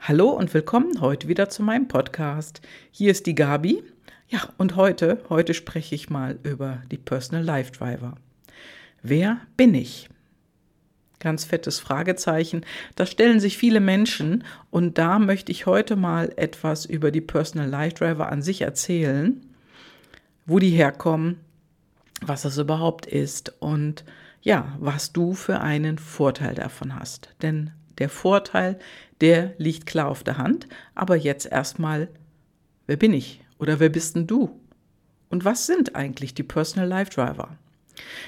Hallo und willkommen heute wieder zu meinem Podcast. Hier ist die Gabi. Ja, und heute, heute spreche ich mal über die Personal Life Driver. Wer bin ich? Ganz fettes Fragezeichen. Das stellen sich viele Menschen und da möchte ich heute mal etwas über die Personal Life Driver an sich erzählen, wo die herkommen, was das überhaupt ist und ja, was du für einen Vorteil davon hast. Denn der Vorteil, der liegt klar auf der Hand. Aber jetzt erstmal, wer bin ich oder wer bist denn du? Und was sind eigentlich die Personal Life Driver?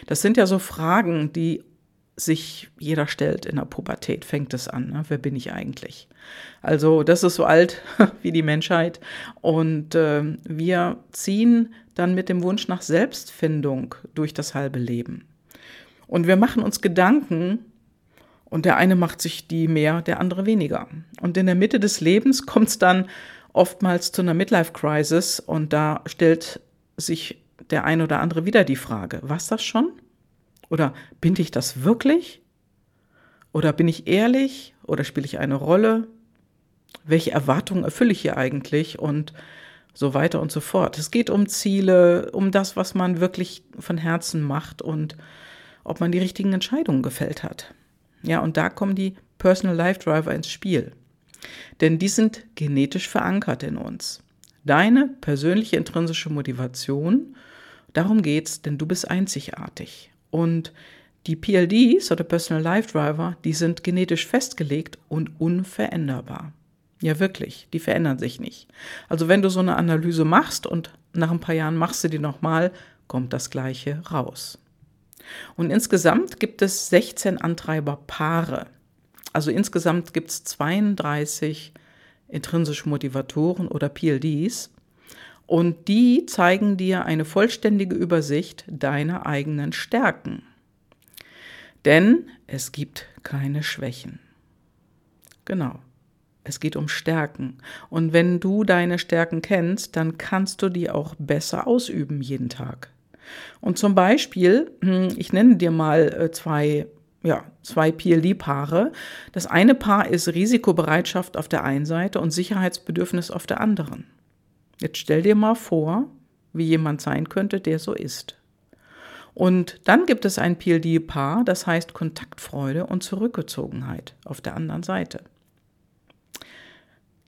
Das sind ja so Fragen, die sich jeder stellt in der Pubertät, fängt es an. Ne? Wer bin ich eigentlich? Also das ist so alt wie die Menschheit. Und äh, wir ziehen dann mit dem Wunsch nach Selbstfindung durch das halbe Leben. Und wir machen uns Gedanken, und der eine macht sich die mehr, der andere weniger. Und in der Mitte des Lebens kommt es dann oftmals zu einer Midlife-Crisis und da stellt sich der ein oder andere wieder die Frage, was das schon? Oder bin ich das wirklich? Oder bin ich ehrlich? Oder spiele ich eine Rolle? Welche Erwartungen erfülle ich hier eigentlich? Und so weiter und so fort. Es geht um Ziele, um das, was man wirklich von Herzen macht und ob man die richtigen Entscheidungen gefällt hat. Ja, und da kommen die Personal Life Driver ins Spiel. Denn die sind genetisch verankert in uns. Deine persönliche intrinsische Motivation, darum geht's, denn du bist einzigartig. Und die PLDs oder Personal Life Driver, die sind genetisch festgelegt und unveränderbar. Ja, wirklich, die verändern sich nicht. Also wenn du so eine Analyse machst und nach ein paar Jahren machst du die nochmal, kommt das gleiche raus. Und insgesamt gibt es 16 Antreiberpaare. Also insgesamt gibt es 32 intrinsische Motivatoren oder PLDs. Und die zeigen dir eine vollständige Übersicht deiner eigenen Stärken. Denn es gibt keine Schwächen. Genau. Es geht um Stärken. Und wenn du deine Stärken kennst, dann kannst du die auch besser ausüben jeden Tag. Und zum Beispiel, hm, ich nenne dir mal äh, zwei ja, zwei PLD-Paare. Das eine Paar ist Risikobereitschaft auf der einen Seite und Sicherheitsbedürfnis auf der anderen. Jetzt stell dir mal vor, wie jemand sein könnte, der so ist. Und dann gibt es ein PLD-Paar, das heißt Kontaktfreude und Zurückgezogenheit auf der anderen Seite.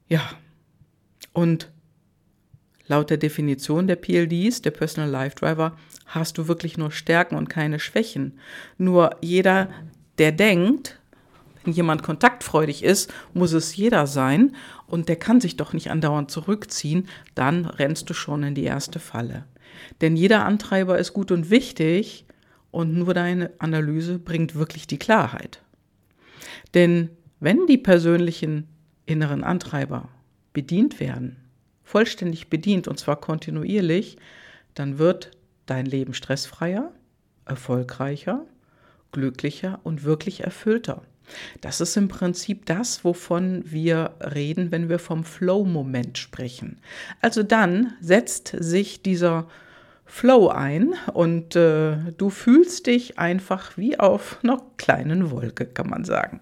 Ja, und Laut der Definition der PLDs, der Personal Life Driver, hast du wirklich nur Stärken und keine Schwächen. Nur jeder, der denkt, wenn jemand kontaktfreudig ist, muss es jeder sein und der kann sich doch nicht andauernd zurückziehen, dann rennst du schon in die erste Falle. Denn jeder Antreiber ist gut und wichtig und nur deine Analyse bringt wirklich die Klarheit. Denn wenn die persönlichen inneren Antreiber bedient werden, vollständig bedient und zwar kontinuierlich, dann wird dein Leben stressfreier, erfolgreicher, glücklicher und wirklich erfüllter. Das ist im Prinzip das, wovon wir reden, wenn wir vom Flow-Moment sprechen. Also dann setzt sich dieser Flow ein und äh, du fühlst dich einfach wie auf einer kleinen Wolke, kann man sagen.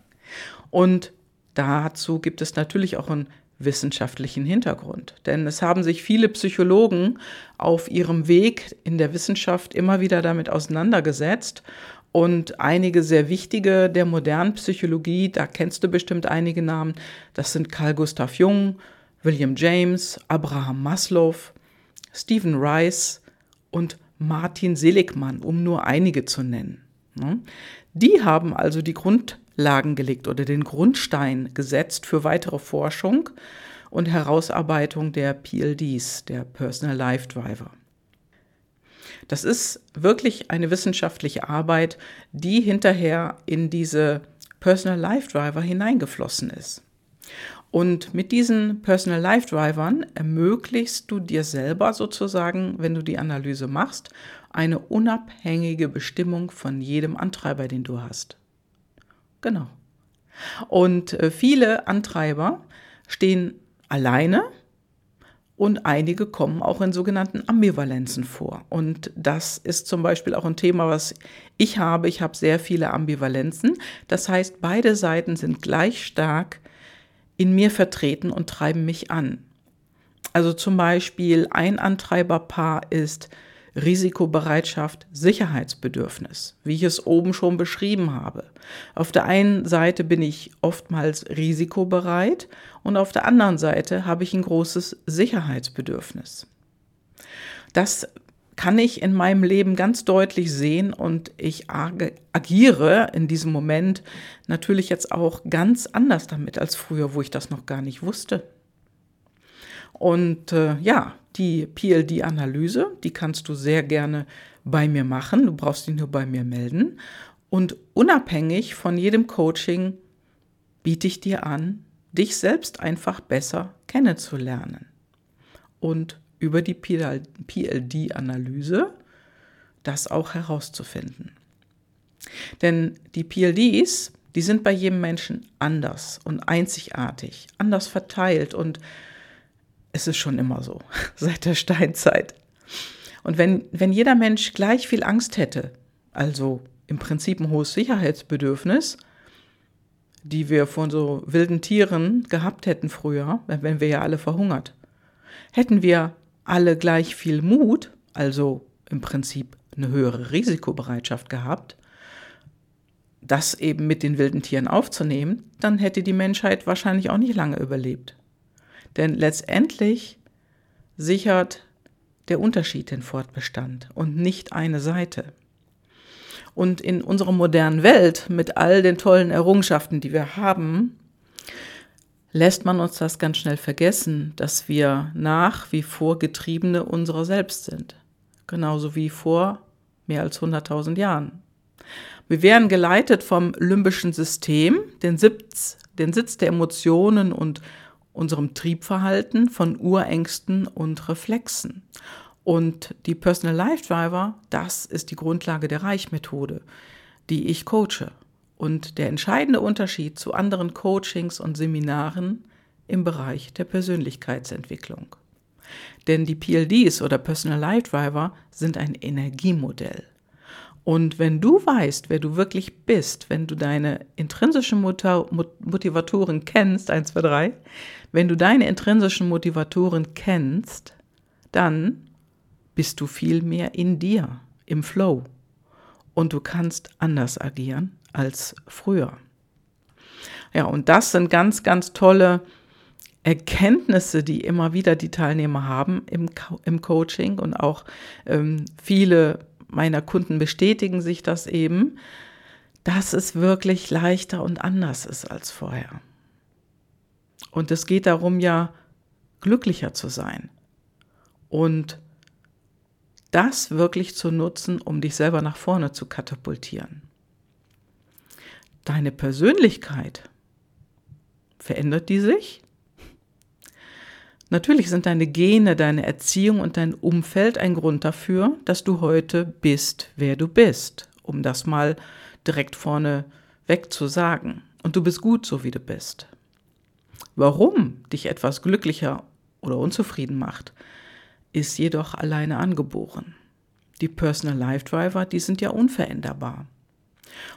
Und dazu gibt es natürlich auch ein wissenschaftlichen Hintergrund. Denn es haben sich viele Psychologen auf ihrem Weg in der Wissenschaft immer wieder damit auseinandergesetzt. Und einige sehr wichtige der modernen Psychologie, da kennst du bestimmt einige Namen, das sind Carl Gustav Jung, William James, Abraham Maslow, Stephen Rice und Martin Seligmann, um nur einige zu nennen. Ne? Die haben also die Grundlagen gelegt oder den Grundstein gesetzt für weitere Forschung und Herausarbeitung der PLDs, der Personal Life Driver. Das ist wirklich eine wissenschaftliche Arbeit, die hinterher in diese Personal Life Driver hineingeflossen ist. Und mit diesen Personal Life Drivern ermöglichst du dir selber sozusagen, wenn du die Analyse machst, eine unabhängige Bestimmung von jedem Antreiber, den du hast. Genau. Und äh, viele Antreiber stehen alleine und einige kommen auch in sogenannten Ambivalenzen vor. Und das ist zum Beispiel auch ein Thema, was ich habe. Ich habe sehr viele Ambivalenzen. Das heißt, beide Seiten sind gleich stark in mir vertreten und treiben mich an. Also zum Beispiel ein Antreiberpaar ist Risikobereitschaft, Sicherheitsbedürfnis, wie ich es oben schon beschrieben habe. Auf der einen Seite bin ich oftmals risikobereit und auf der anderen Seite habe ich ein großes Sicherheitsbedürfnis. Das kann ich in meinem Leben ganz deutlich sehen und ich agiere in diesem Moment natürlich jetzt auch ganz anders damit als früher, wo ich das noch gar nicht wusste. Und äh, ja, die PLD-Analyse, die kannst du sehr gerne bei mir machen. Du brauchst dich nur bei mir melden. Und unabhängig von jedem Coaching biete ich dir an, dich selbst einfach besser kennenzulernen. Und über die PLD-Analyse das auch herauszufinden. Denn die PLDs, die sind bei jedem Menschen anders und einzigartig, anders verteilt und es ist schon immer so, seit der Steinzeit. Und wenn, wenn jeder Mensch gleich viel Angst hätte, also im Prinzip ein hohes Sicherheitsbedürfnis, die wir von so wilden Tieren gehabt hätten früher, wenn wir ja alle verhungert, hätten wir alle gleich viel Mut, also im Prinzip eine höhere Risikobereitschaft gehabt, das eben mit den wilden Tieren aufzunehmen, dann hätte die Menschheit wahrscheinlich auch nicht lange überlebt. Denn letztendlich sichert der Unterschied den Fortbestand und nicht eine Seite. Und in unserer modernen Welt mit all den tollen Errungenschaften, die wir haben, lässt man uns das ganz schnell vergessen, dass wir nach wie vor Getriebene unserer selbst sind. Genauso wie vor mehr als 100.000 Jahren. Wir werden geleitet vom limbischen System, den Sitz, den Sitz der Emotionen und unserem Triebverhalten, von Urängsten und Reflexen. Und die Personal Life Driver, das ist die Grundlage der Reichmethode, die ich coache. Und der entscheidende Unterschied zu anderen Coachings und Seminaren im Bereich der Persönlichkeitsentwicklung. Denn die PLDs oder Personal Life Driver sind ein Energiemodell. Und wenn du weißt, wer du wirklich bist, wenn du deine intrinsischen Motivatoren kennst, 1, 2, 3, wenn du deine intrinsischen Motivatoren kennst, dann bist du viel mehr in dir, im Flow. Und du kannst anders agieren als früher. Ja, und das sind ganz, ganz tolle Erkenntnisse, die immer wieder die Teilnehmer haben im, Co im Coaching und auch ähm, viele meiner Kunden bestätigen sich das eben, dass es wirklich leichter und anders ist als vorher. Und es geht darum ja, glücklicher zu sein und das wirklich zu nutzen, um dich selber nach vorne zu katapultieren. Deine Persönlichkeit, verändert die sich? Natürlich sind deine Gene, deine Erziehung und dein Umfeld ein Grund dafür, dass du heute bist, wer du bist, um das mal direkt vorne weg zu sagen. Und du bist gut, so wie du bist. Warum dich etwas glücklicher oder unzufrieden macht, ist jedoch alleine angeboren. Die Personal Life Driver, die sind ja unveränderbar.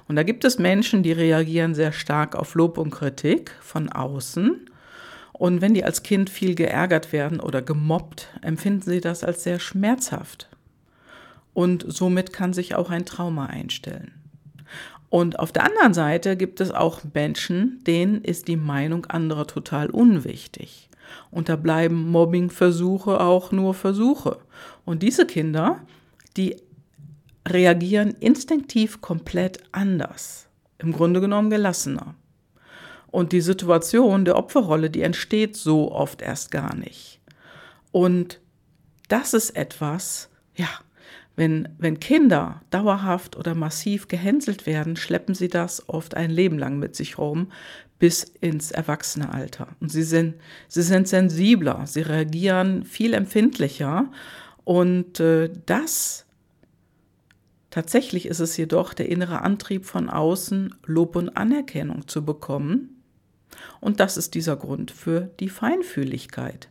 Und da gibt es Menschen, die reagieren sehr stark auf Lob und Kritik von außen und wenn die als Kind viel geärgert werden oder gemobbt, empfinden sie das als sehr schmerzhaft. Und somit kann sich auch ein Trauma einstellen. Und auf der anderen Seite gibt es auch Menschen, denen ist die Meinung anderer total unwichtig. Und da bleiben Mobbingversuche auch nur Versuche. Und diese Kinder, die reagieren instinktiv komplett anders. Im Grunde genommen gelassener. Und die Situation der Opferrolle, die entsteht so oft erst gar nicht. Und das ist etwas, ja, wenn, wenn Kinder dauerhaft oder massiv gehänselt werden, schleppen sie das oft ein Leben lang mit sich rum bis ins Erwachsenealter. Und sie sind, sie sind sensibler, sie reagieren viel empfindlicher. Und äh, das tatsächlich ist es jedoch der innere Antrieb von außen, Lob und Anerkennung zu bekommen und das ist dieser Grund für die Feinfühligkeit.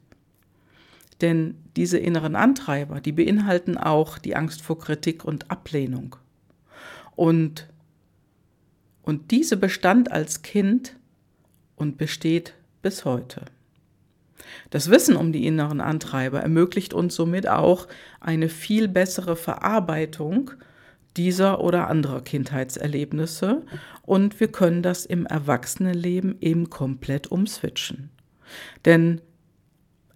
Denn diese inneren Antreiber, die beinhalten auch die Angst vor Kritik und Ablehnung. Und, und diese bestand als Kind und besteht bis heute. Das Wissen um die inneren Antreiber ermöglicht uns somit auch eine viel bessere Verarbeitung dieser oder anderer Kindheitserlebnisse und wir können das im Erwachsenenleben eben komplett umswitchen. Denn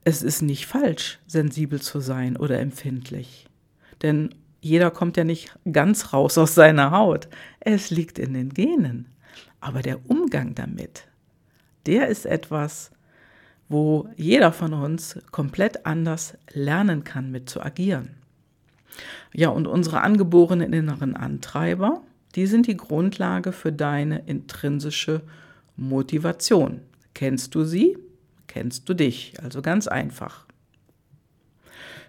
es ist nicht falsch, sensibel zu sein oder empfindlich. Denn jeder kommt ja nicht ganz raus aus seiner Haut. Es liegt in den Genen. Aber der Umgang damit, der ist etwas, wo jeder von uns komplett anders lernen kann, mit zu agieren. Ja, und unsere angeborenen inneren Antreiber, die sind die Grundlage für deine intrinsische Motivation. Kennst du sie? Kennst du dich? Also ganz einfach.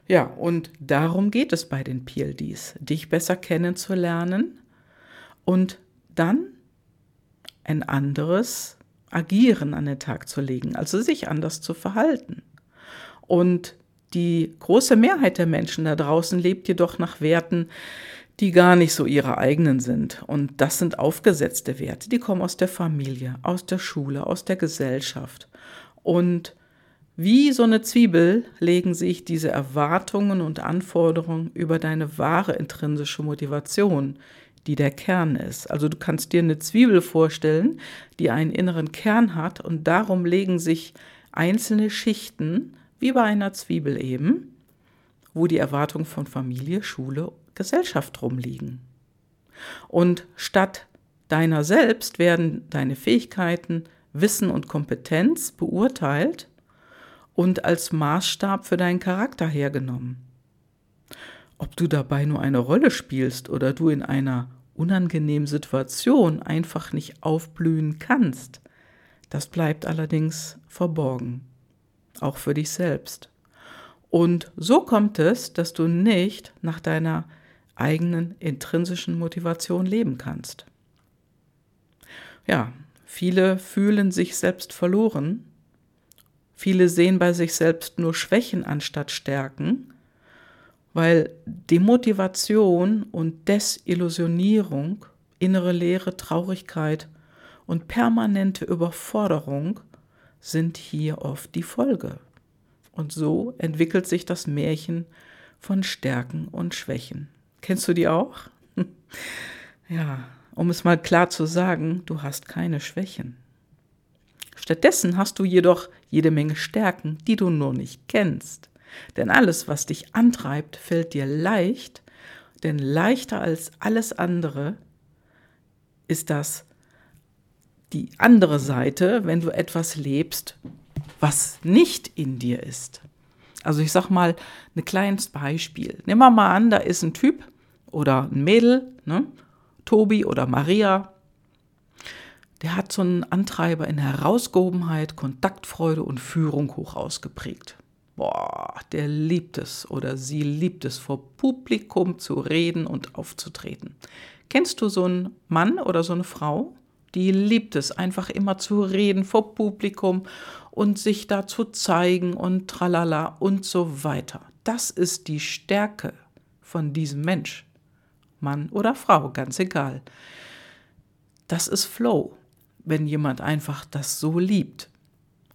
Ja, und darum geht es bei den PLDs, dich besser kennenzulernen und dann ein anderes Agieren an den Tag zu legen, also sich anders zu verhalten. Und die große Mehrheit der Menschen da draußen lebt jedoch nach Werten, die gar nicht so ihre eigenen sind. Und das sind aufgesetzte Werte, die kommen aus der Familie, aus der Schule, aus der Gesellschaft. Und wie so eine Zwiebel legen sich diese Erwartungen und Anforderungen über deine wahre intrinsische Motivation, die der Kern ist. Also du kannst dir eine Zwiebel vorstellen, die einen inneren Kern hat und darum legen sich einzelne Schichten, wie bei einer Zwiebel eben, wo die Erwartungen von Familie, Schule, Gesellschaft rumliegen. Und statt deiner selbst werden deine Fähigkeiten, Wissen und Kompetenz beurteilt und als Maßstab für deinen Charakter hergenommen. Ob du dabei nur eine Rolle spielst oder du in einer unangenehmen Situation einfach nicht aufblühen kannst, das bleibt allerdings verborgen, auch für dich selbst. Und so kommt es, dass du nicht nach deiner eigenen intrinsischen Motivation leben kannst. Ja, viele fühlen sich selbst verloren, viele sehen bei sich selbst nur Schwächen anstatt Stärken weil Demotivation und Desillusionierung, innere Leere, Traurigkeit und permanente Überforderung sind hier oft die Folge. Und so entwickelt sich das Märchen von Stärken und Schwächen. Kennst du die auch? ja, um es mal klar zu sagen, du hast keine Schwächen. Stattdessen hast du jedoch jede Menge Stärken, die du nur nicht kennst. Denn alles, was dich antreibt, fällt dir leicht, denn leichter als alles andere ist das die andere Seite, wenn du etwas lebst, was nicht in dir ist. Also ich sag mal ein kleines Beispiel. Wir mal an, da ist ein Typ oder ein Mädel, ne? Tobi oder Maria. Der hat so einen Antreiber in Herausgehobenheit, Kontaktfreude und Führung hoch ausgeprägt boah, der liebt es oder sie liebt es, vor Publikum zu reden und aufzutreten. Kennst du so einen Mann oder so eine Frau? Die liebt es, einfach immer zu reden vor Publikum und sich da zu zeigen und tralala und so weiter. Das ist die Stärke von diesem Mensch. Mann oder Frau, ganz egal. Das ist Flow, wenn jemand einfach das so liebt.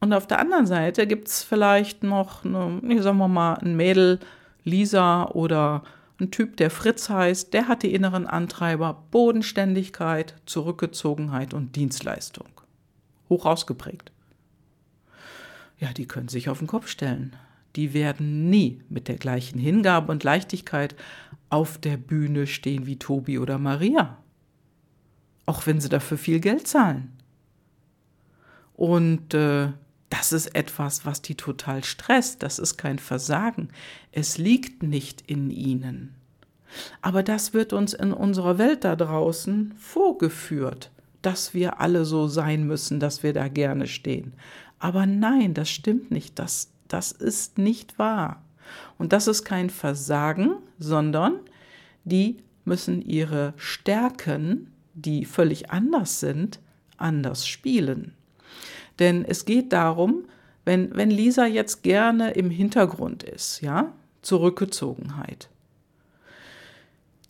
Und auf der anderen Seite gibt es vielleicht noch, eine, sagen wir mal, ein Mädel, Lisa oder ein Typ, der Fritz heißt, der hat die inneren Antreiber Bodenständigkeit, Zurückgezogenheit und Dienstleistung. Hoch ausgeprägt. Ja, die können sich auf den Kopf stellen. Die werden nie mit der gleichen Hingabe und Leichtigkeit auf der Bühne stehen wie Tobi oder Maria. Auch wenn sie dafür viel Geld zahlen. Und äh, das ist etwas, was die total stresst. Das ist kein Versagen. Es liegt nicht in ihnen. Aber das wird uns in unserer Welt da draußen vorgeführt, dass wir alle so sein müssen, dass wir da gerne stehen. Aber nein, das stimmt nicht. Das, das ist nicht wahr. Und das ist kein Versagen, sondern die müssen ihre Stärken, die völlig anders sind, anders spielen. Denn es geht darum, wenn, wenn Lisa jetzt gerne im Hintergrund ist, ja, Zurückgezogenheit,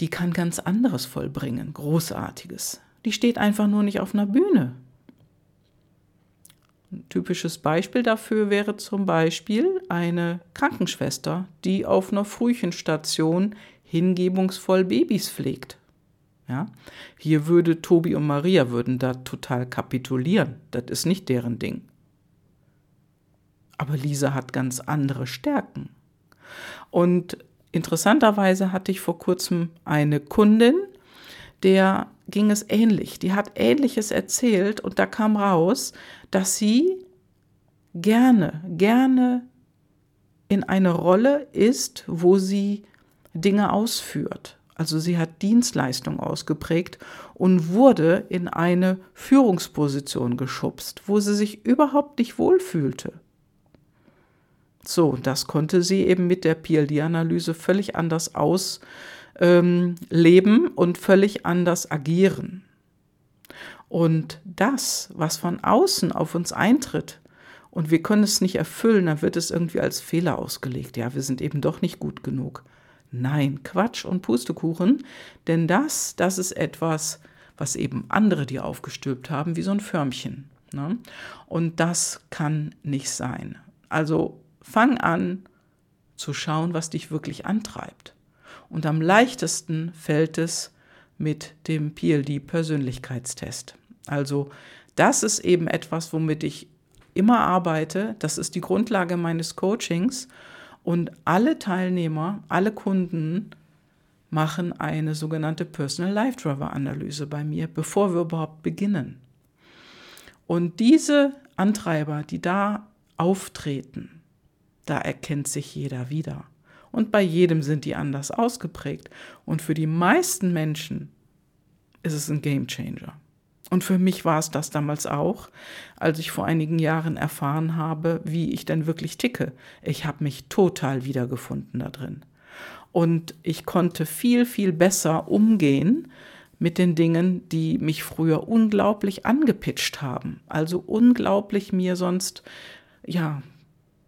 die kann ganz anderes vollbringen, Großartiges. Die steht einfach nur nicht auf einer Bühne. Ein typisches Beispiel dafür wäre zum Beispiel eine Krankenschwester, die auf einer Frühchenstation hingebungsvoll Babys pflegt. Ja? Hier würde Tobi und Maria würden da total kapitulieren. Das ist nicht deren Ding. Aber Lisa hat ganz andere Stärken. Und interessanterweise hatte ich vor kurzem eine Kundin, der ging es ähnlich. Die hat Ähnliches erzählt und da kam raus, dass sie gerne, gerne in eine Rolle ist, wo sie Dinge ausführt. Also sie hat Dienstleistung ausgeprägt und wurde in eine Führungsposition geschubst, wo sie sich überhaupt nicht wohlfühlte. So, das konnte sie eben mit der PLD-Analyse völlig anders ausleben ähm, und völlig anders agieren. Und das, was von außen auf uns eintritt, und wir können es nicht erfüllen, dann wird es irgendwie als Fehler ausgelegt. Ja, wir sind eben doch nicht gut genug. Nein, Quatsch und Pustekuchen, denn das, das ist etwas, was eben andere dir aufgestülpt haben, wie so ein Förmchen. Ne? Und das kann nicht sein. Also fang an zu schauen, was dich wirklich antreibt. Und am leichtesten fällt es mit dem PLD-Persönlichkeitstest. Also das ist eben etwas, womit ich immer arbeite. Das ist die Grundlage meines Coachings. Und alle Teilnehmer, alle Kunden machen eine sogenannte Personal Life Driver Analyse bei mir, bevor wir überhaupt beginnen. Und diese Antreiber, die da auftreten, da erkennt sich jeder wieder. Und bei jedem sind die anders ausgeprägt. Und für die meisten Menschen ist es ein Game Changer. Und für mich war es das damals auch, als ich vor einigen Jahren erfahren habe, wie ich denn wirklich ticke. Ich habe mich total wiedergefunden da drin. Und ich konnte viel, viel besser umgehen mit den Dingen, die mich früher unglaublich angepitcht haben. Also unglaublich mir sonst, ja,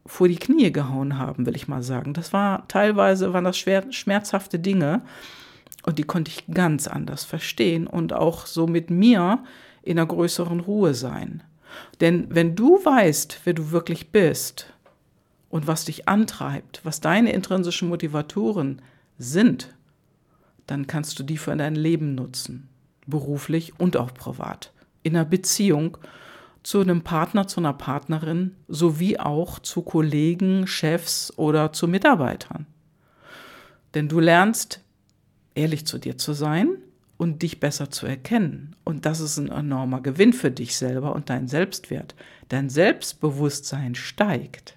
vor die Knie gehauen haben, will ich mal sagen. Das war teilweise waren das schwer, schmerzhafte Dinge und die konnte ich ganz anders verstehen und auch so mit mir in einer größeren Ruhe sein. Denn wenn du weißt, wer du wirklich bist und was dich antreibt, was deine intrinsischen Motivatoren sind, dann kannst du die für dein Leben nutzen, beruflich und auch privat, in einer Beziehung zu einem Partner, zu einer Partnerin, sowie auch zu Kollegen, Chefs oder zu Mitarbeitern. Denn du lernst, ehrlich zu dir zu sein und dich besser zu erkennen. Und das ist ein enormer Gewinn für dich selber und deinen Selbstwert. Dein Selbstbewusstsein steigt.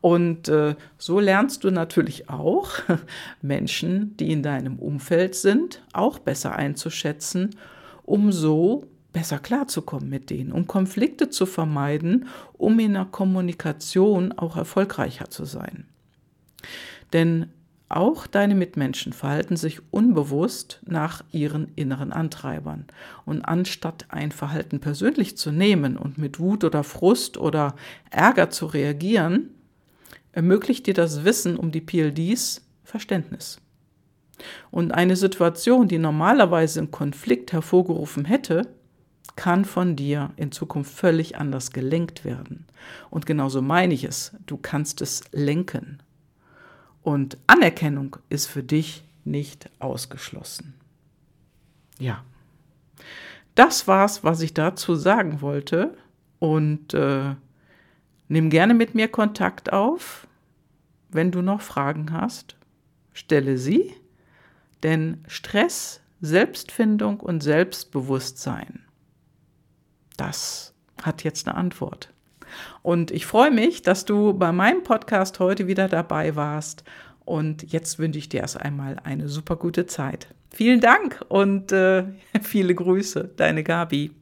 Und äh, so lernst du natürlich auch Menschen, die in deinem Umfeld sind, auch besser einzuschätzen, um so besser klarzukommen mit denen, um Konflikte zu vermeiden, um in der Kommunikation auch erfolgreicher zu sein. Denn auch deine Mitmenschen verhalten sich unbewusst nach ihren inneren Antreibern. Und anstatt ein Verhalten persönlich zu nehmen und mit Wut oder Frust oder Ärger zu reagieren, ermöglicht dir das Wissen um die PLDs Verständnis. Und eine Situation, die normalerweise einen Konflikt hervorgerufen hätte, kann von dir in Zukunft völlig anders gelenkt werden. Und genauso meine ich es, du kannst es lenken. Und Anerkennung ist für dich nicht ausgeschlossen. Ja, das war's, was ich dazu sagen wollte. Und äh, nimm gerne mit mir Kontakt auf. Wenn du noch Fragen hast, stelle sie. Denn Stress, Selbstfindung und Selbstbewusstsein das hat jetzt eine Antwort. Und ich freue mich, dass du bei meinem Podcast heute wieder dabei warst. Und jetzt wünsche ich dir erst einmal eine super gute Zeit. Vielen Dank und äh, viele Grüße, deine Gabi.